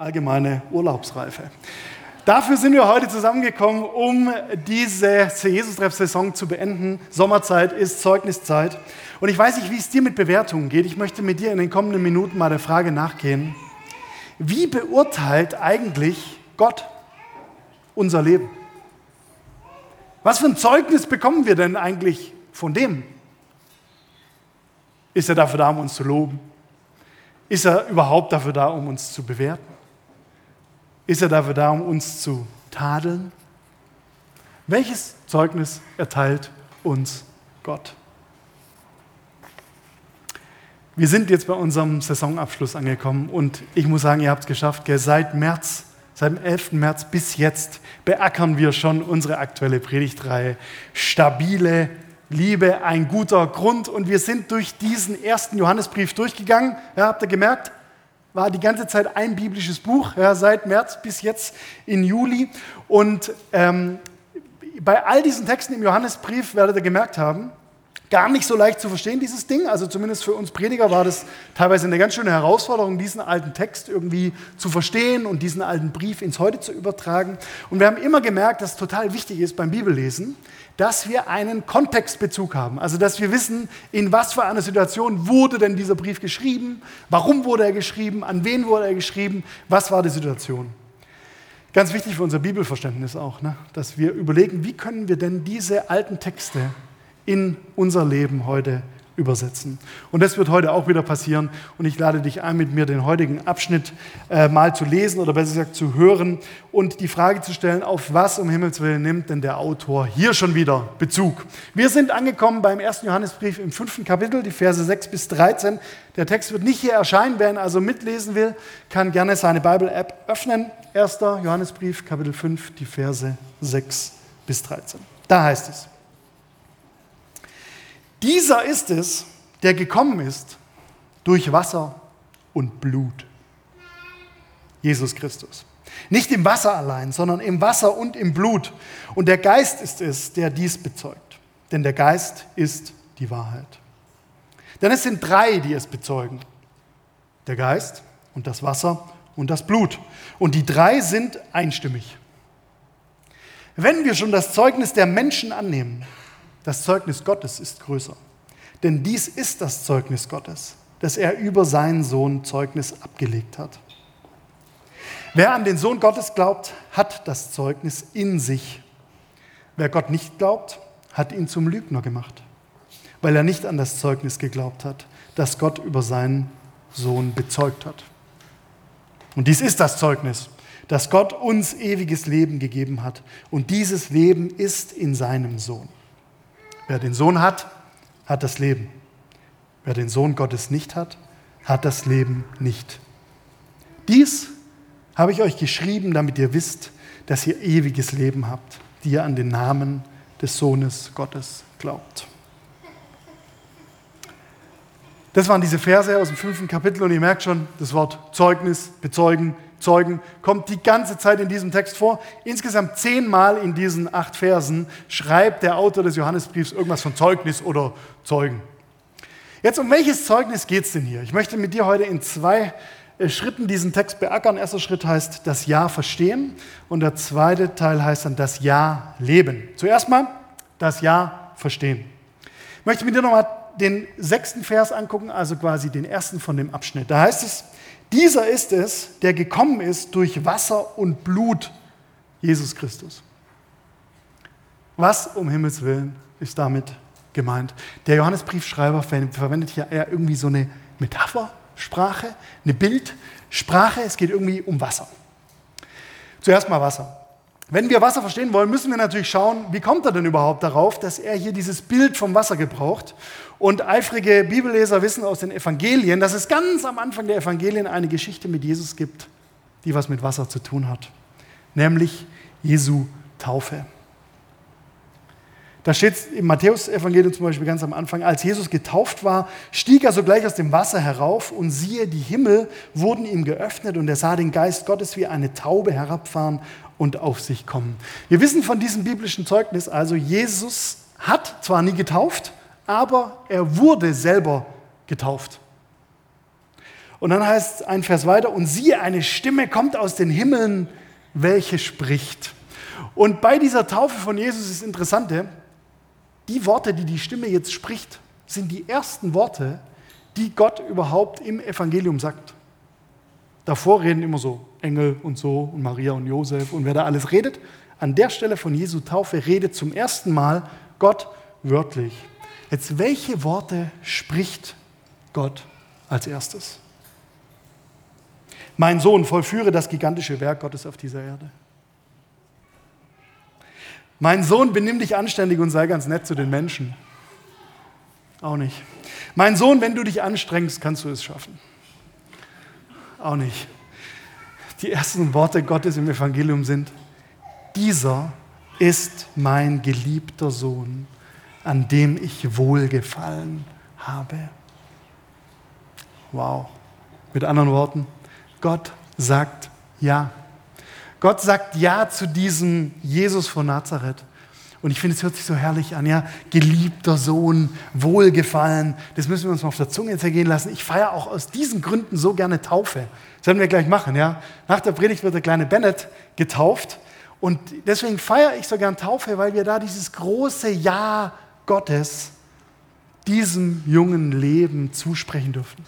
allgemeine Urlaubsreife. Dafür sind wir heute zusammengekommen, um diese Jesus-Treff-Saison zu beenden. Sommerzeit ist Zeugniszeit. Und ich weiß nicht, wie es dir mit Bewertungen geht. Ich möchte mit dir in den kommenden Minuten mal der Frage nachgehen, wie beurteilt eigentlich Gott unser Leben? Was für ein Zeugnis bekommen wir denn eigentlich von dem? Ist er dafür da, um uns zu loben? Ist er überhaupt dafür da, um uns zu bewerten? Ist er dafür da, um uns zu tadeln? Welches Zeugnis erteilt uns Gott? Wir sind jetzt bei unserem Saisonabschluss angekommen und ich muss sagen, ihr habt es geschafft. Gell? Seit März, seit dem 11. März bis jetzt beackern wir schon unsere aktuelle Predigtreihe. Stabile Liebe, ein guter Grund. Und wir sind durch diesen ersten Johannesbrief durchgegangen. Ja, habt ihr gemerkt? War die ganze Zeit ein biblisches Buch, ja, seit März bis jetzt in Juli. Und ähm, bei all diesen Texten im Johannesbrief werdet ihr gemerkt haben, gar nicht so leicht zu verstehen, dieses Ding. Also zumindest für uns Prediger war das teilweise eine ganz schöne Herausforderung, diesen alten Text irgendwie zu verstehen und diesen alten Brief ins Heute zu übertragen. Und wir haben immer gemerkt, dass es total wichtig ist beim Bibellesen, dass wir einen Kontextbezug haben. Also dass wir wissen, in was für einer Situation wurde denn dieser Brief geschrieben, warum wurde er geschrieben, an wen wurde er geschrieben, was war die Situation. Ganz wichtig für unser Bibelverständnis auch, ne? dass wir überlegen, wie können wir denn diese alten Texte in unser Leben heute übersetzen. Und das wird heute auch wieder passieren. Und ich lade dich ein, mit mir den heutigen Abschnitt äh, mal zu lesen oder besser gesagt zu hören und die Frage zu stellen, auf was um Himmels Willen nimmt denn der Autor hier schon wieder Bezug. Wir sind angekommen beim ersten Johannesbrief im fünften Kapitel, die Verse 6 bis 13. Der Text wird nicht hier erscheinen. Wer ihn also mitlesen will, kann gerne seine Bible-App öffnen. Erster Johannesbrief, Kapitel 5, die Verse 6 bis 13. Da heißt es. Dieser ist es, der gekommen ist durch Wasser und Blut. Jesus Christus. Nicht im Wasser allein, sondern im Wasser und im Blut. Und der Geist ist es, der dies bezeugt. Denn der Geist ist die Wahrheit. Denn es sind drei, die es bezeugen. Der Geist und das Wasser und das Blut. Und die drei sind einstimmig. Wenn wir schon das Zeugnis der Menschen annehmen, das Zeugnis Gottes ist größer. Denn dies ist das Zeugnis Gottes, dass er über seinen Sohn Zeugnis abgelegt hat. Wer an den Sohn Gottes glaubt, hat das Zeugnis in sich. Wer Gott nicht glaubt, hat ihn zum Lügner gemacht, weil er nicht an das Zeugnis geglaubt hat, das Gott über seinen Sohn bezeugt hat. Und dies ist das Zeugnis, dass Gott uns ewiges Leben gegeben hat. Und dieses Leben ist in seinem Sohn. Wer den Sohn hat, hat das Leben. Wer den Sohn Gottes nicht hat, hat das Leben nicht. Dies habe ich euch geschrieben, damit ihr wisst, dass ihr ewiges Leben habt, die ihr an den Namen des Sohnes Gottes glaubt. Das waren diese Verse aus dem fünften Kapitel und ihr merkt schon, das Wort Zeugnis, bezeugen, Zeugen kommt die ganze Zeit in diesem Text vor. Insgesamt zehnmal in diesen acht Versen schreibt der Autor des Johannesbriefs irgendwas von Zeugnis oder Zeugen. Jetzt, um welches Zeugnis geht es denn hier? Ich möchte mit dir heute in zwei äh, Schritten diesen Text beackern. Erster Schritt heißt das Ja verstehen und der zweite Teil heißt dann das Ja leben. Zuerst mal das Ja verstehen. Ich möchte mit dir nochmal den sechsten Vers angucken, also quasi den ersten von dem Abschnitt. Da heißt es, dieser ist es, der gekommen ist durch Wasser und Blut, Jesus Christus. Was um Himmels Willen ist damit gemeint? Der Johannesbriefschreiber verwendet hier eher irgendwie so eine Metaphersprache, eine Bildsprache. Es geht irgendwie um Wasser. Zuerst mal Wasser. Wenn wir Wasser verstehen wollen, müssen wir natürlich schauen, wie kommt er denn überhaupt darauf, dass er hier dieses Bild vom Wasser gebraucht. Und eifrige Bibelleser wissen aus den Evangelien, dass es ganz am Anfang der Evangelien eine Geschichte mit Jesus gibt, die was mit Wasser zu tun hat, nämlich Jesu Taufe. Da steht im Matthäus-Evangelium zum Beispiel ganz am Anfang, als Jesus getauft war, stieg er sogleich aus dem Wasser herauf und siehe, die Himmel wurden ihm geöffnet und er sah den Geist Gottes wie eine Taube herabfahren und auf sich kommen. Wir wissen von diesem biblischen Zeugnis also, Jesus hat zwar nie getauft, aber er wurde selber getauft. Und dann heißt ein Vers weiter, und siehe, eine Stimme kommt aus den Himmeln, welche spricht. Und bei dieser Taufe von Jesus ist das Interessante, die Worte, die die Stimme jetzt spricht, sind die ersten Worte, die Gott überhaupt im Evangelium sagt. Davor reden immer so Engel und so und Maria und Josef und wer da alles redet. An der Stelle von Jesu Taufe redet zum ersten Mal Gott wörtlich. Jetzt, welche Worte spricht Gott als erstes? Mein Sohn, vollführe das gigantische Werk Gottes auf dieser Erde. Mein Sohn, benimm dich anständig und sei ganz nett zu den Menschen. Auch nicht. Mein Sohn, wenn du dich anstrengst, kannst du es schaffen. Auch nicht. Die ersten Worte Gottes im Evangelium sind, dieser ist mein geliebter Sohn, an dem ich wohlgefallen habe. Wow. Mit anderen Worten, Gott sagt ja. Gott sagt ja zu diesem Jesus von Nazareth. Und ich finde, es hört sich so herrlich an, ja, geliebter Sohn, Wohlgefallen, das müssen wir uns mal auf der Zunge zergehen lassen. Ich feiere auch aus diesen Gründen so gerne Taufe. Das werden wir gleich machen, ja. Nach der Predigt wird der kleine Bennett getauft und deswegen feiere ich so gern Taufe, weil wir da dieses große Ja Gottes diesem jungen Leben zusprechen dürfen.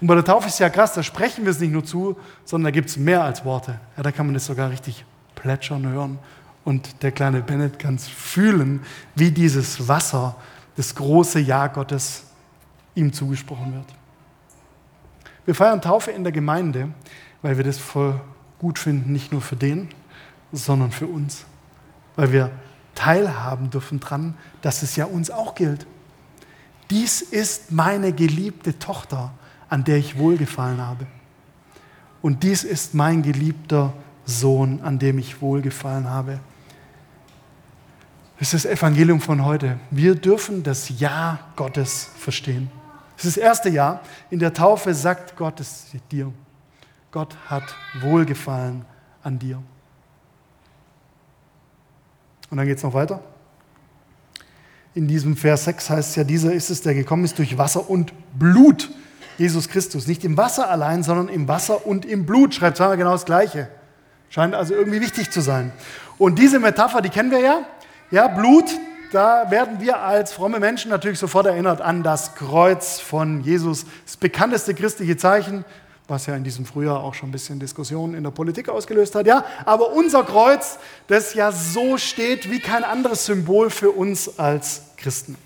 Und bei der Taufe ist ja krass, da sprechen wir es nicht nur zu, sondern da gibt es mehr als Worte. Ja, da kann man es sogar richtig plätschern hören. Und der kleine Bennett kann es fühlen, wie dieses Wasser, das große Ja Gottes, ihm zugesprochen wird. Wir feiern Taufe in der Gemeinde, weil wir das voll gut finden, nicht nur für den, sondern für uns. Weil wir teilhaben dürfen dran, dass es ja uns auch gilt. Dies ist meine geliebte Tochter an der ich wohlgefallen habe. Und dies ist mein geliebter Sohn, an dem ich wohlgefallen habe. Das ist das Evangelium von heute. Wir dürfen das Ja Gottes verstehen. Das ist das erste Jahr. In der Taufe sagt Gott es dir. Gott hat Wohlgefallen an dir. Und dann geht es noch weiter. In diesem Vers 6 heißt es ja, dieser ist es, der gekommen ist durch Wasser und Blut Jesus Christus. Nicht im Wasser allein, sondern im Wasser und im Blut. Schreibt zweimal genau das Gleiche. Scheint also irgendwie wichtig zu sein. Und diese Metapher, die kennen wir ja. Ja, Blut, da werden wir als fromme Menschen natürlich sofort erinnert an das Kreuz von Jesus. Das bekannteste christliche Zeichen, was ja in diesem Frühjahr auch schon ein bisschen Diskussionen in der Politik ausgelöst hat. Ja, aber unser Kreuz, das ja so steht wie kein anderes Symbol für uns als Christen.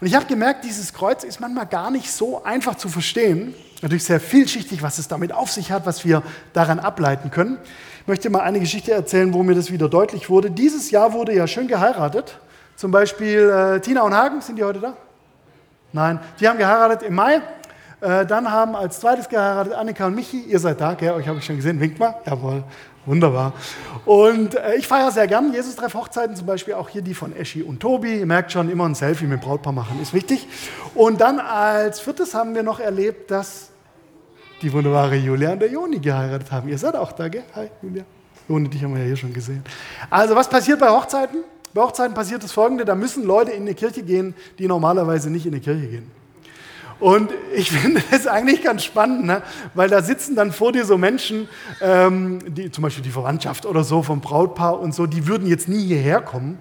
Und ich habe gemerkt, dieses Kreuz ist manchmal gar nicht so einfach zu verstehen. Natürlich sehr vielschichtig, was es damit auf sich hat, was wir daran ableiten können. Ich möchte mal eine Geschichte erzählen, wo mir das wieder deutlich wurde. Dieses Jahr wurde ja schön geheiratet. Zum Beispiel äh, Tina und Hagen, sind die heute da? Nein, die haben geheiratet im Mai. Äh, dann haben als zweites geheiratet Annika und Michi. Ihr seid da, gell? euch habe ich schon gesehen. Winkt mal. Jawohl. Wunderbar. Und äh, ich feiere sehr gern Jesus-Treff-Hochzeiten, zum Beispiel auch hier die von Eschi und Tobi. Ihr merkt schon, immer ein Selfie mit Brautpaar machen ist wichtig. Und dann als viertes haben wir noch erlebt, dass die wunderbare Julia und der Joni geheiratet haben. Ihr seid auch da, gell? Hi, Julia. Joni, dich haben wir ja hier schon gesehen. Also, was passiert bei Hochzeiten? Bei Hochzeiten passiert das Folgende: Da müssen Leute in eine Kirche gehen, die normalerweise nicht in eine Kirche gehen. Und ich finde das eigentlich ganz spannend, ne? weil da sitzen dann vor dir so Menschen, ähm, die, zum Beispiel die Verwandtschaft oder so vom Brautpaar und so, die würden jetzt nie hierher kommen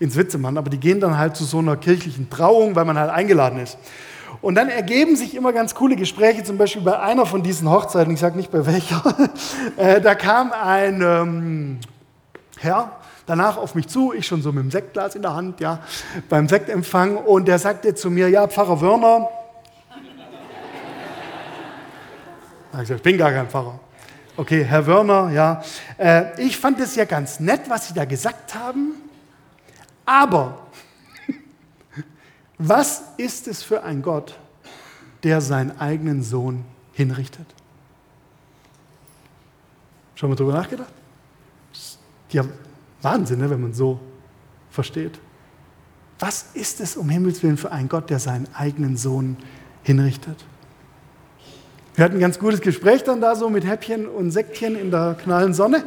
ins Witzemann, aber die gehen dann halt zu so einer kirchlichen Trauung, weil man halt eingeladen ist. Und dann ergeben sich immer ganz coole Gespräche, zum Beispiel bei einer von diesen Hochzeiten, ich sage nicht bei welcher, äh, da kam ein ähm, Herr danach auf mich zu, ich schon so mit dem Sektglas in der Hand, ja, beim Sektempfang und der sagte zu mir, ja, Pfarrer Wörner, ich bin gar kein Pfarrer. Okay, Herr Wörner, ja. Äh, ich fand es ja ganz nett, was Sie da gesagt haben, aber was ist es für ein Gott, der seinen eigenen Sohn hinrichtet? Schon mal drüber nachgedacht? Ja, Wahnsinn, ne, wenn man so versteht. Was ist es um Himmels Willen für ein Gott, der seinen eigenen Sohn hinrichtet? Wir hatten ein ganz gutes Gespräch dann da so mit Häppchen und Säckchen in der knallen Sonne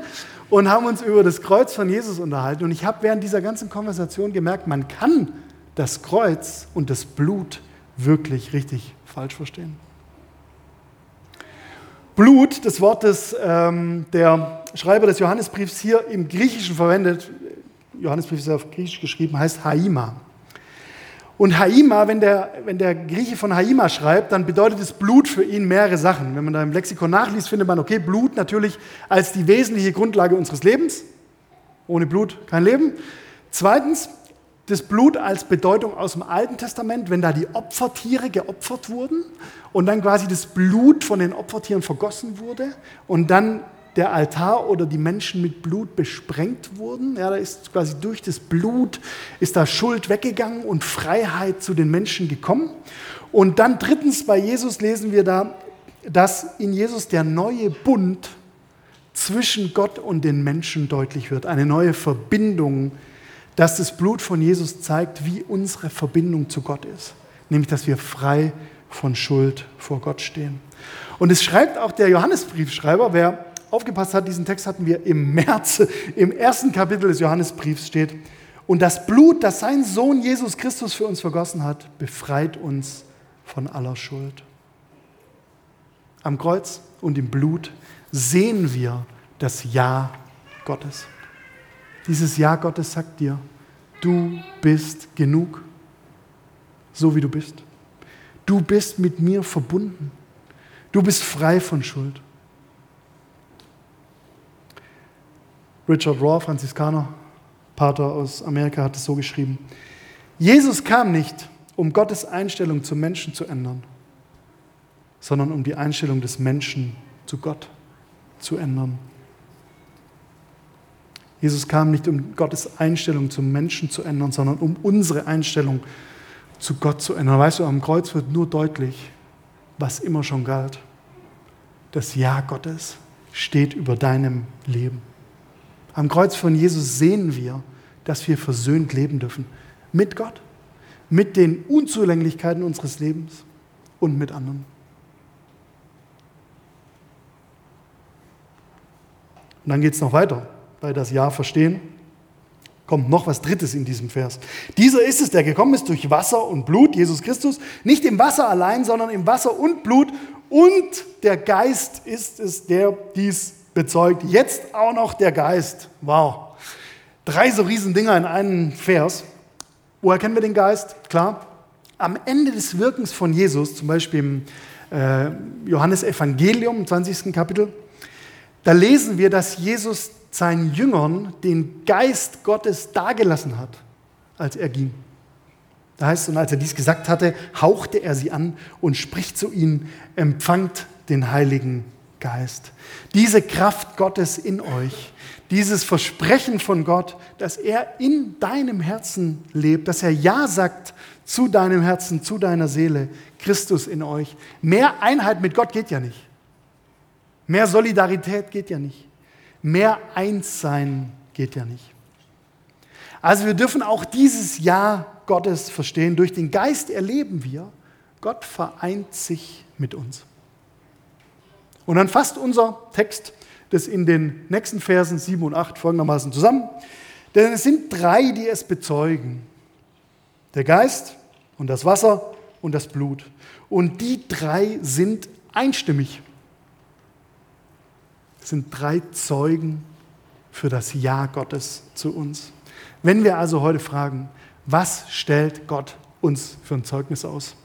und haben uns über das Kreuz von Jesus unterhalten. Und ich habe während dieser ganzen Konversation gemerkt, man kann das Kreuz und das Blut wirklich richtig falsch verstehen. Blut, das Wort, das ähm, der Schreiber des Johannesbriefs hier im Griechischen verwendet, Johannesbrief ist auf Griechisch geschrieben, heißt Haima. Und Haima, wenn der, wenn der Grieche von Haima schreibt, dann bedeutet es Blut für ihn mehrere Sachen. Wenn man da im Lexikon nachliest, findet man, okay, Blut natürlich als die wesentliche Grundlage unseres Lebens. Ohne Blut kein Leben. Zweitens, das Blut als Bedeutung aus dem Alten Testament, wenn da die Opfertiere geopfert wurden und dann quasi das Blut von den Opfertieren vergossen wurde und dann der Altar oder die Menschen mit Blut besprengt wurden. Ja, da ist quasi durch das Blut ist da Schuld weggegangen und Freiheit zu den Menschen gekommen. Und dann drittens bei Jesus lesen wir da, dass in Jesus der neue Bund zwischen Gott und den Menschen deutlich wird, eine neue Verbindung dass das Blut von Jesus zeigt, wie unsere Verbindung zu Gott ist. Nämlich, dass wir frei von Schuld vor Gott stehen. Und es schreibt auch der Johannesbriefschreiber, wer aufgepasst hat, diesen Text hatten wir im März, im ersten Kapitel des Johannesbriefs steht, und das Blut, das sein Sohn Jesus Christus für uns vergossen hat, befreit uns von aller Schuld. Am Kreuz und im Blut sehen wir das Ja Gottes. Dieses Ja Gottes sagt dir, du bist genug, so wie du bist. Du bist mit mir verbunden. Du bist frei von Schuld. Richard Raw, Franziskaner, Pater aus Amerika, hat es so geschrieben. Jesus kam nicht, um Gottes Einstellung zum Menschen zu ändern, sondern um die Einstellung des Menschen zu Gott zu ändern. Jesus kam nicht, um Gottes Einstellung zum Menschen zu ändern, sondern um unsere Einstellung zu Gott zu ändern. Weißt du, am Kreuz wird nur deutlich, was immer schon galt. Das Ja Gottes steht über deinem Leben. Am Kreuz von Jesus sehen wir, dass wir versöhnt leben dürfen. Mit Gott, mit den Unzulänglichkeiten unseres Lebens und mit anderen. Und dann geht es noch weiter bei das Ja verstehen, kommt noch was Drittes in diesem Vers. Dieser ist es, der gekommen ist durch Wasser und Blut, Jesus Christus, nicht im Wasser allein, sondern im Wasser und Blut. Und der Geist ist es, der dies bezeugt. Jetzt auch noch der Geist. Wow. Drei so riesen Dinger in einem Vers. Woher kennen wir den Geist? Klar. Am Ende des Wirkens von Jesus, zum Beispiel im äh, Johannes Evangelium, 20. Kapitel, da lesen wir, dass Jesus seinen Jüngern den Geist Gottes dagelassen hat, als er ging. Da heißt es, und als er dies gesagt hatte, hauchte er sie an und spricht zu ihnen, empfangt den Heiligen Geist. Diese Kraft Gottes in euch, dieses Versprechen von Gott, dass er in deinem Herzen lebt, dass er Ja sagt zu deinem Herzen, zu deiner Seele, Christus in euch. Mehr Einheit mit Gott geht ja nicht. Mehr Solidarität geht ja nicht. Mehr eins sein geht ja nicht. Also wir dürfen auch dieses Ja Gottes verstehen. Durch den Geist erleben wir, Gott vereint sich mit uns. Und dann fasst unser Text das in den nächsten Versen 7 und 8 folgendermaßen zusammen. Denn es sind drei, die es bezeugen. Der Geist und das Wasser und das Blut. Und die drei sind einstimmig sind drei Zeugen für das Ja Gottes zu uns. Wenn wir also heute fragen, was stellt Gott uns für ein Zeugnis aus?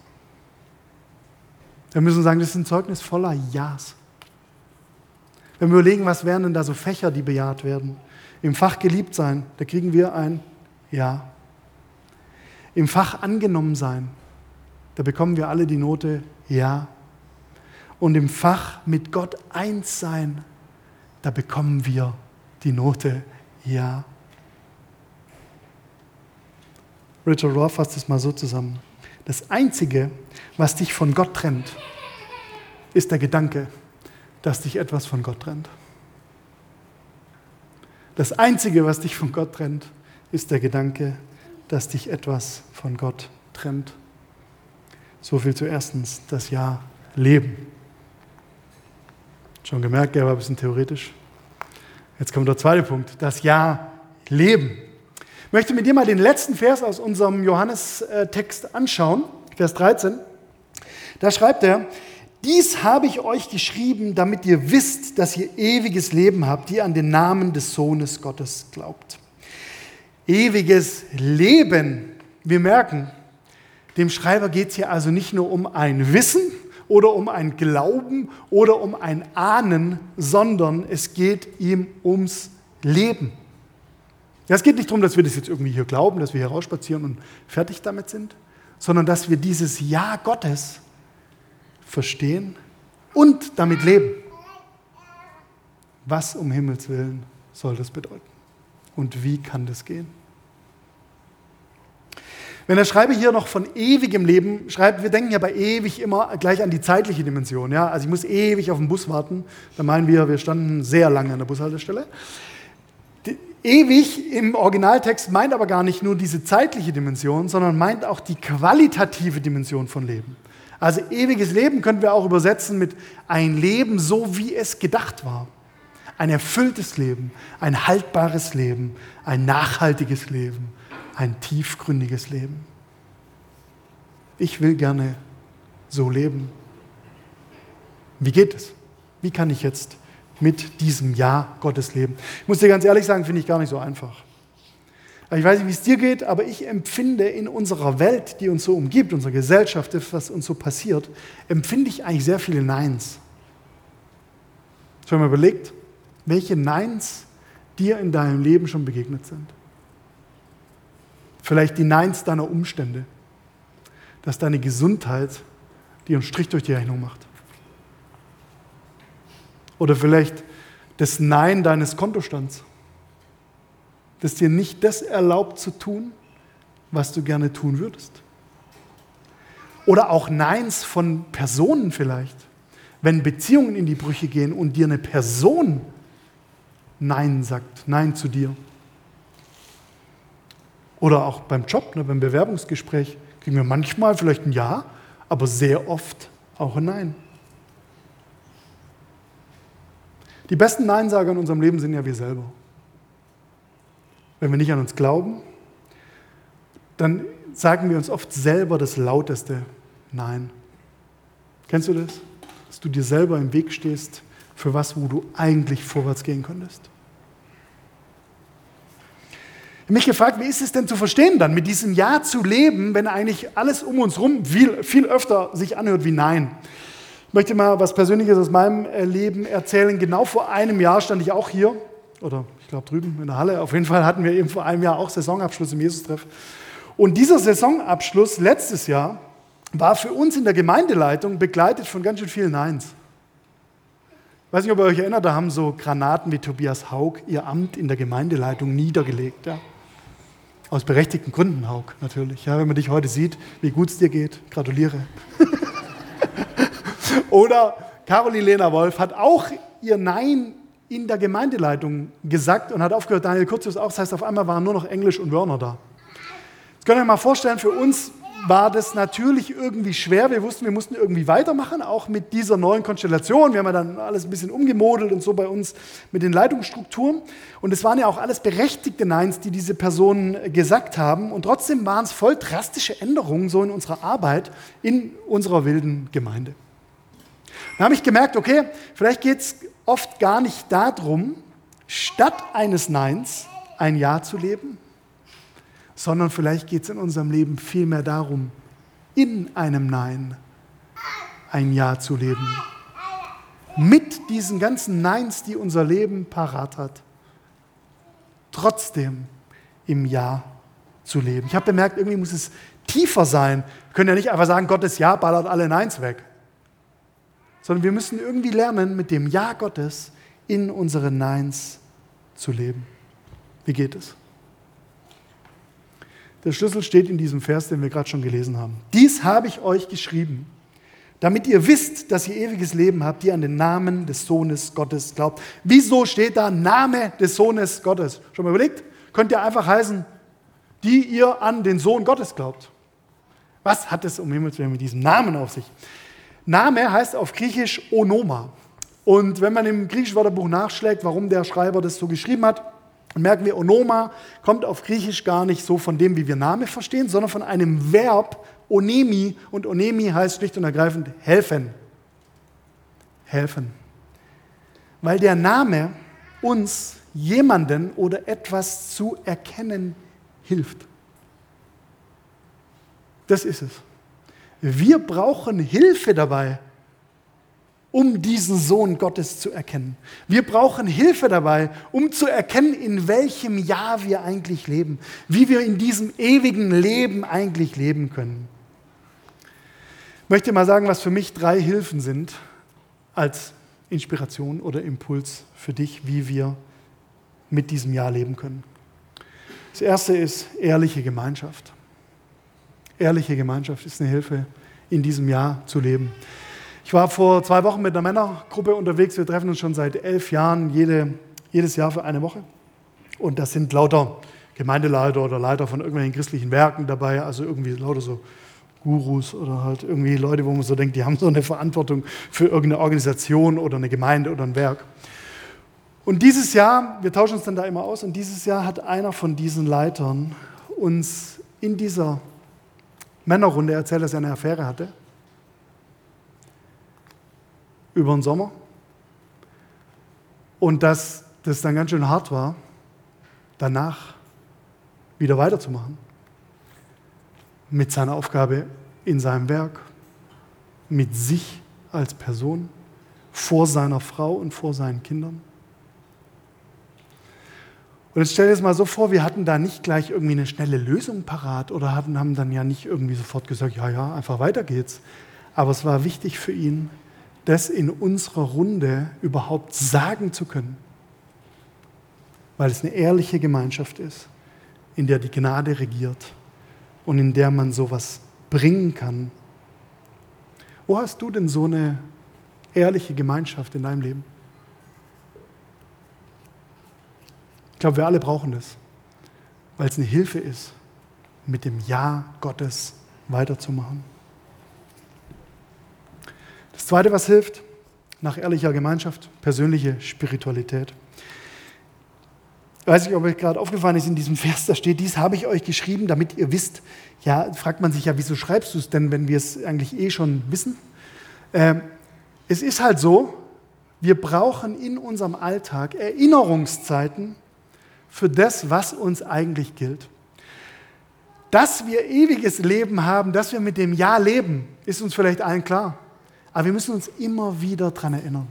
Dann müssen wir sagen, das ist ein Zeugnis voller Ja's. Wenn wir überlegen, was wären denn da so Fächer, die bejaht werden? Im Fach geliebt sein, da kriegen wir ein Ja. Im Fach angenommen sein, da bekommen wir alle die Note Ja. Und im Fach mit Gott eins sein, da bekommen wir die Note Ja. Richard Rohr fasst es mal so zusammen. Das Einzige, was dich von Gott trennt, ist der Gedanke, dass dich etwas von Gott trennt. Das Einzige, was dich von Gott trennt, ist der Gedanke, dass dich etwas von Gott trennt. So viel zu erstens das Ja Leben. Schon gemerkt, er war ein bisschen theoretisch. Jetzt kommt der zweite Punkt, das Ja Leben. Ich möchte mit dir mal den letzten Vers aus unserem Johannes-Text anschauen, Vers 13. Da schreibt er, Dies habe ich euch geschrieben, damit ihr wisst, dass ihr ewiges Leben habt, die an den Namen des Sohnes Gottes glaubt. Ewiges Leben. Wir merken, dem Schreiber geht es hier also nicht nur um ein Wissen oder um ein Glauben oder um ein Ahnen, sondern es geht ihm ums Leben. Ja, es geht nicht darum, dass wir das jetzt irgendwie hier glauben, dass wir hier rausspazieren und fertig damit sind, sondern dass wir dieses Ja Gottes verstehen und damit leben. Was um Himmels willen soll das bedeuten? Und wie kann das gehen? Wenn der Schreiber hier noch von ewigem Leben schreibt, wir denken ja bei ewig immer gleich an die zeitliche Dimension. Ja? Also ich muss ewig auf den Bus warten. Da meinen wir, wir standen sehr lange an der Bushaltestelle. Ewig im Originaltext meint aber gar nicht nur diese zeitliche Dimension, sondern meint auch die qualitative Dimension von Leben. Also ewiges Leben können wir auch übersetzen mit ein Leben so, wie es gedacht war. Ein erfülltes Leben, ein haltbares Leben, ein nachhaltiges Leben, ein tiefgründiges Leben. Ich will gerne so leben. Wie geht es? Wie kann ich jetzt mit diesem Ja Gottes leben. Ich muss dir ganz ehrlich sagen, finde ich gar nicht so einfach. Ich weiß nicht, wie es dir geht, aber ich empfinde in unserer Welt, die uns so umgibt, unserer Gesellschaft, was uns so passiert, empfinde ich eigentlich sehr viele Neins. Schon mal überlegt, welche Neins dir in deinem Leben schon begegnet sind? Vielleicht die Neins deiner Umstände, dass deine Gesundheit dir einen Strich durch die Rechnung macht. Oder vielleicht das Nein deines Kontostands, das dir nicht das erlaubt zu tun, was du gerne tun würdest. Oder auch Neins von Personen vielleicht, wenn Beziehungen in die Brüche gehen und dir eine Person Nein sagt, Nein zu dir. Oder auch beim Job, ne, beim Bewerbungsgespräch kriegen wir manchmal vielleicht ein Ja, aber sehr oft auch ein Nein. Die besten Neinsager in unserem Leben sind ja wir selber. Wenn wir nicht an uns glauben, dann sagen wir uns oft selber das lauteste Nein. Kennst du das? Dass du dir selber im Weg stehst für was, wo du eigentlich vorwärts gehen könntest. Ich habe mich gefragt, wie ist es denn zu verstehen dann, mit diesem Ja zu leben, wenn eigentlich alles um uns herum viel, viel öfter sich anhört wie Nein? Ich möchte mal was Persönliches aus meinem äh, Leben erzählen. Genau vor einem Jahr stand ich auch hier, oder ich glaube drüben in der Halle. Auf jeden Fall hatten wir eben vor einem Jahr auch Saisonabschluss im Jesus-Treff. Und dieser Saisonabschluss letztes Jahr war für uns in der Gemeindeleitung begleitet von ganz schön vielen Neins. Ich weiß nicht, ob ihr euch erinnert, da haben so Granaten wie Tobias Haug ihr Amt in der Gemeindeleitung niedergelegt. Ja. Aus berechtigten Gründen, Haug, natürlich. Ja, wenn man dich heute sieht, wie gut es dir geht, gratuliere. Oder Caroline Lena Wolf hat auch ihr Nein in der Gemeindeleitung gesagt und hat aufgehört, Daniel Kurzius auch. Das heißt, auf einmal waren nur noch Englisch und Wörner da. Jetzt könnt ihr euch mal vorstellen, für uns war das natürlich irgendwie schwer. Wir wussten, wir mussten irgendwie weitermachen, auch mit dieser neuen Konstellation. Wir haben ja dann alles ein bisschen umgemodelt und so bei uns mit den Leitungsstrukturen. Und es waren ja auch alles berechtigte Neins, die diese Personen gesagt haben. Und trotzdem waren es voll drastische Änderungen so in unserer Arbeit in unserer wilden Gemeinde. Dann habe ich gemerkt, okay, vielleicht geht es oft gar nicht darum, statt eines Neins ein Ja zu leben, sondern vielleicht geht es in unserem Leben vielmehr darum, in einem Nein ein Ja zu leben. Mit diesen ganzen Neins, die unser Leben parat hat, trotzdem im Ja zu leben. Ich habe bemerkt, irgendwie muss es tiefer sein. Wir können ja nicht einfach sagen, Gottes Ja ballert alle Neins weg sondern wir müssen irgendwie lernen, mit dem Ja Gottes in unseren Neins zu leben. Wie geht es? Der Schlüssel steht in diesem Vers, den wir gerade schon gelesen haben. Dies habe ich euch geschrieben, damit ihr wisst, dass ihr ewiges Leben habt, die an den Namen des Sohnes Gottes glaubt. Wieso steht da Name des Sohnes Gottes? Schon mal überlegt? Könnte ja einfach heißen, die ihr an den Sohn Gottes glaubt. Was hat es um Himmels Willen mit diesem Namen auf sich? Name heißt auf Griechisch Onoma. Und wenn man im griechischen Wörterbuch nachschlägt, warum der Schreiber das so geschrieben hat, merken wir, Onoma kommt auf Griechisch gar nicht so von dem, wie wir Name verstehen, sondern von einem Verb, Onemi. Und Onemi heißt schlicht und ergreifend helfen. helfen. Weil der Name uns jemanden oder etwas zu erkennen hilft. Das ist es. Wir brauchen Hilfe dabei, um diesen Sohn Gottes zu erkennen. Wir brauchen Hilfe dabei, um zu erkennen, in welchem Jahr wir eigentlich leben, wie wir in diesem ewigen Leben eigentlich leben können. Ich möchte mal sagen, was für mich drei Hilfen sind als Inspiration oder Impuls für dich, wie wir mit diesem Jahr leben können. Das erste ist ehrliche Gemeinschaft. Ehrliche Gemeinschaft ist eine Hilfe, in diesem Jahr zu leben. Ich war vor zwei Wochen mit einer Männergruppe unterwegs. Wir treffen uns schon seit elf Jahren, jede, jedes Jahr für eine Woche. Und das sind lauter Gemeindeleiter oder Leiter von irgendwelchen christlichen Werken dabei, also irgendwie lauter so Gurus oder halt irgendwie Leute, wo man so denkt, die haben so eine Verantwortung für irgendeine Organisation oder eine Gemeinde oder ein Werk. Und dieses Jahr, wir tauschen uns dann da immer aus, und dieses Jahr hat einer von diesen Leitern uns in dieser Männerrunde erzählt, dass er eine Affäre hatte. Über den Sommer. Und dass das dann ganz schön hart war, danach wieder weiterzumachen mit seiner Aufgabe in seinem Werk, mit sich als Person, vor seiner Frau und vor seinen Kindern. Und jetzt stell dir das mal so vor, wir hatten da nicht gleich irgendwie eine schnelle Lösung parat oder hatten, haben dann ja nicht irgendwie sofort gesagt, ja, ja, einfach weiter geht's. Aber es war wichtig für ihn, das in unserer Runde überhaupt sagen zu können. Weil es eine ehrliche Gemeinschaft ist, in der die Gnade regiert und in der man sowas bringen kann. Wo hast du denn so eine ehrliche Gemeinschaft in deinem Leben? Ich glaube, wir alle brauchen das, weil es eine Hilfe ist, mit dem Ja Gottes weiterzumachen. Das Zweite, was hilft, nach ehrlicher Gemeinschaft, persönliche Spiritualität. Ich weiß nicht, ob euch gerade aufgefallen ist in diesem Vers, da steht, dies habe ich euch geschrieben, damit ihr wisst. Ja, fragt man sich ja, wieso schreibst du es denn, wenn wir es eigentlich eh schon wissen? Ähm, es ist halt so, wir brauchen in unserem Alltag Erinnerungszeiten für das, was uns eigentlich gilt. Dass wir ewiges Leben haben, dass wir mit dem Ja leben, ist uns vielleicht allen klar. Aber wir müssen uns immer wieder daran erinnern.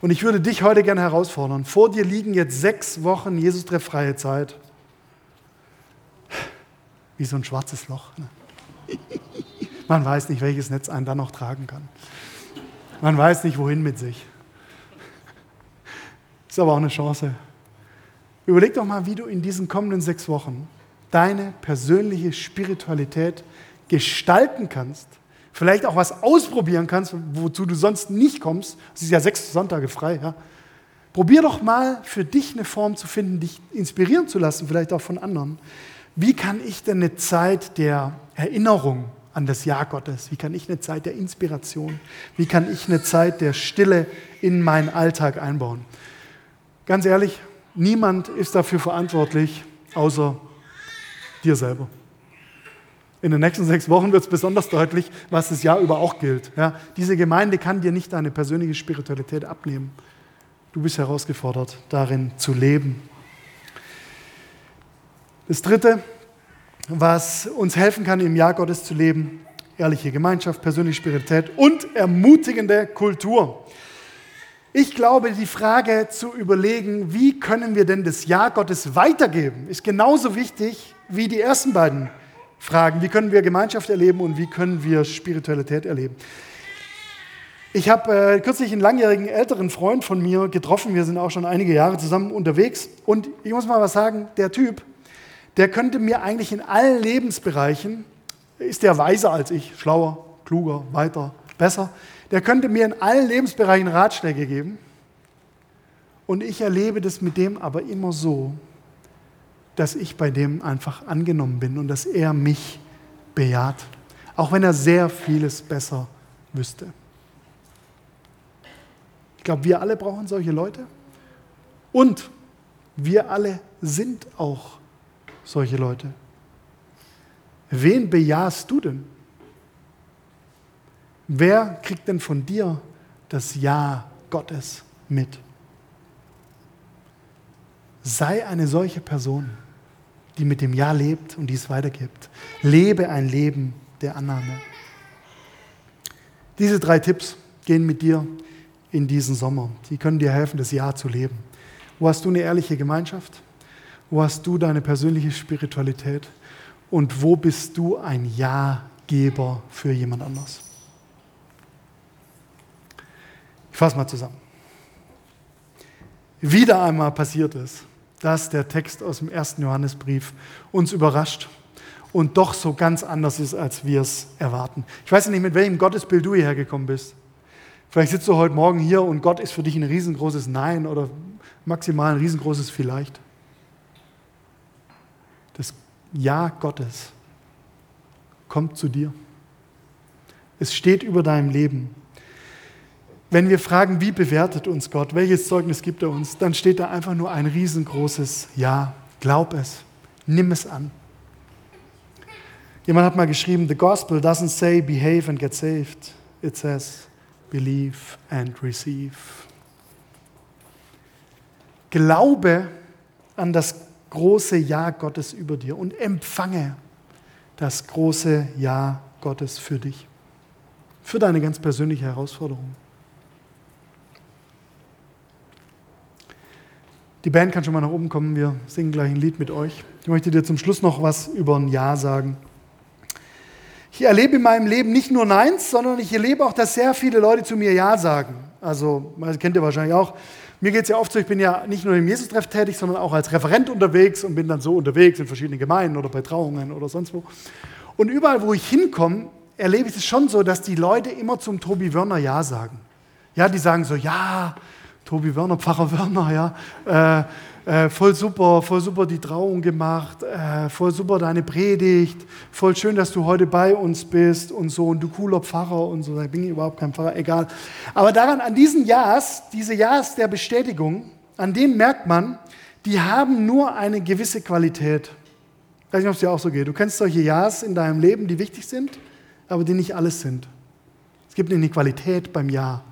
Und ich würde dich heute gerne herausfordern. Vor dir liegen jetzt sechs Wochen Jesus trefffreie Zeit. Wie so ein schwarzes Loch. Ne? Man weiß nicht, welches Netz einen dann noch tragen kann. Man weiß nicht, wohin mit sich. Ist aber auch eine Chance. Überleg doch mal, wie du in diesen kommenden sechs Wochen deine persönliche Spiritualität gestalten kannst vielleicht auch was ausprobieren kannst, wozu du sonst nicht kommst. Es ist ja sechs Sonntage frei. Ja? Probier doch mal für dich eine Form zu finden, dich inspirieren zu lassen, vielleicht auch von anderen. Wie kann ich denn eine Zeit der Erinnerung an das Jahr Gottes, wie kann ich eine Zeit der Inspiration, wie kann ich eine Zeit der Stille in meinen Alltag einbauen? Ganz ehrlich, niemand ist dafür verantwortlich, außer dir selber. In den nächsten sechs Wochen wird es besonders deutlich, was das Jahr über auch gilt. Ja, diese Gemeinde kann dir nicht deine persönliche Spiritualität abnehmen. Du bist herausgefordert, darin zu leben. Das Dritte, was uns helfen kann, im Jahr Gottes zu leben, ehrliche Gemeinschaft, persönliche Spiritualität und ermutigende Kultur. Ich glaube, die Frage zu überlegen, wie können wir denn das Jahr Gottes weitergeben, ist genauso wichtig wie die ersten beiden Fragen. Wie können wir Gemeinschaft erleben und wie können wir Spiritualität erleben? Ich habe äh, kürzlich einen langjährigen älteren Freund von mir getroffen. Wir sind auch schon einige Jahre zusammen unterwegs. Und ich muss mal was sagen, der Typ, der könnte mir eigentlich in allen Lebensbereichen, ist der weiser als ich, schlauer, kluger, weiter, besser, der könnte mir in allen Lebensbereichen Ratschläge geben. Und ich erlebe das mit dem aber immer so, dass ich bei dem einfach angenommen bin und dass er mich bejaht, auch wenn er sehr vieles besser wüsste. Ich glaube, wir alle brauchen solche Leute und wir alle sind auch solche Leute. Wen bejahst du denn? Wer kriegt denn von dir das Ja Gottes mit. Sei eine solche Person, die mit dem Ja lebt und dies weitergibt. Lebe ein Leben der Annahme. Diese drei Tipps gehen mit dir in diesen Sommer. Sie können dir helfen, das Ja zu leben. Wo hast du eine ehrliche Gemeinschaft? Wo hast du deine persönliche Spiritualität? Und wo bist du ein Ja-Geber für jemand anders? Ich fasse mal zusammen. Wieder einmal passiert es, dass der Text aus dem ersten Johannesbrief uns überrascht und doch so ganz anders ist, als wir es erwarten. Ich weiß nicht, mit welchem Gottesbild du hierher gekommen bist. Vielleicht sitzt du heute Morgen hier und Gott ist für dich ein riesengroßes Nein oder maximal ein riesengroßes Vielleicht. Das Ja Gottes kommt zu dir. Es steht über deinem Leben. Wenn wir fragen, wie bewertet uns Gott, welches Zeugnis gibt er uns, dann steht da einfach nur ein riesengroßes Ja. Glaub es, nimm es an. Jemand hat mal geschrieben, the gospel doesn't say behave and get saved. It says believe and receive. Glaube an das große Ja Gottes über dir und empfange das große Ja Gottes für dich, für deine ganz persönliche Herausforderung. Die Band kann schon mal nach oben kommen, wir singen gleich ein Lied mit euch. Ich möchte dir zum Schluss noch was über ein Ja sagen. Ich erlebe in meinem Leben nicht nur Neins, sondern ich erlebe auch, dass sehr viele Leute zu mir Ja sagen. Also, das kennt ihr wahrscheinlich auch. Mir geht es ja oft so, ich bin ja nicht nur im Jesus-Treff tätig, sondern auch als Referent unterwegs und bin dann so unterwegs in verschiedenen Gemeinden oder bei Trauungen oder sonst wo. Und überall, wo ich hinkomme, erlebe ich es schon so, dass die Leute immer zum Tobi Wörner Ja sagen. Ja, die sagen so, ja, Tobi Wörner, Pfarrer Wörner, ja, äh, äh, voll super, voll super die Trauung gemacht, äh, voll super deine Predigt, voll schön, dass du heute bei uns bist und so und du cooler Pfarrer und so. Ich bin überhaupt kein Pfarrer, egal. Aber daran, an diesen Ja's, diese Ja's der Bestätigung, an denen merkt man, die haben nur eine gewisse Qualität. Ich weiß nicht, ob es dir auch so geht. Du kennst solche Ja's in deinem Leben, die wichtig sind, aber die nicht alles sind. Es gibt eine Qualität beim Ja.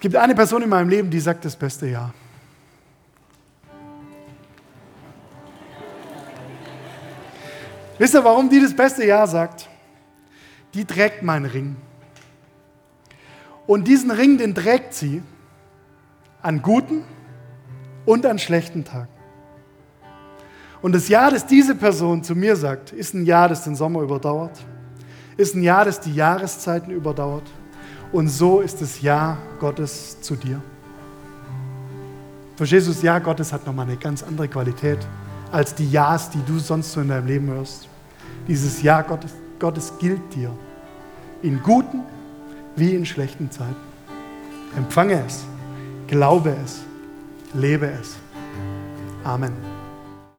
Es gibt eine Person in meinem Leben, die sagt das beste Ja. Wisst ihr, warum die das beste Ja sagt? Die trägt meinen Ring. Und diesen Ring, den trägt sie an guten und an schlechten Tagen. Und das Ja, das diese Person zu mir sagt, ist ein Ja, das den Sommer überdauert, ist ein Ja, das die Jahreszeiten überdauert und so ist das Ja Gottes zu dir. Verstehst du, das Ja Gottes hat nochmal eine ganz andere Qualität als die Ja's, die du sonst so in deinem Leben hörst. Dieses Ja Gottes, Gottes gilt dir in guten wie in schlechten Zeiten. Empfange es, glaube es, lebe es. Amen.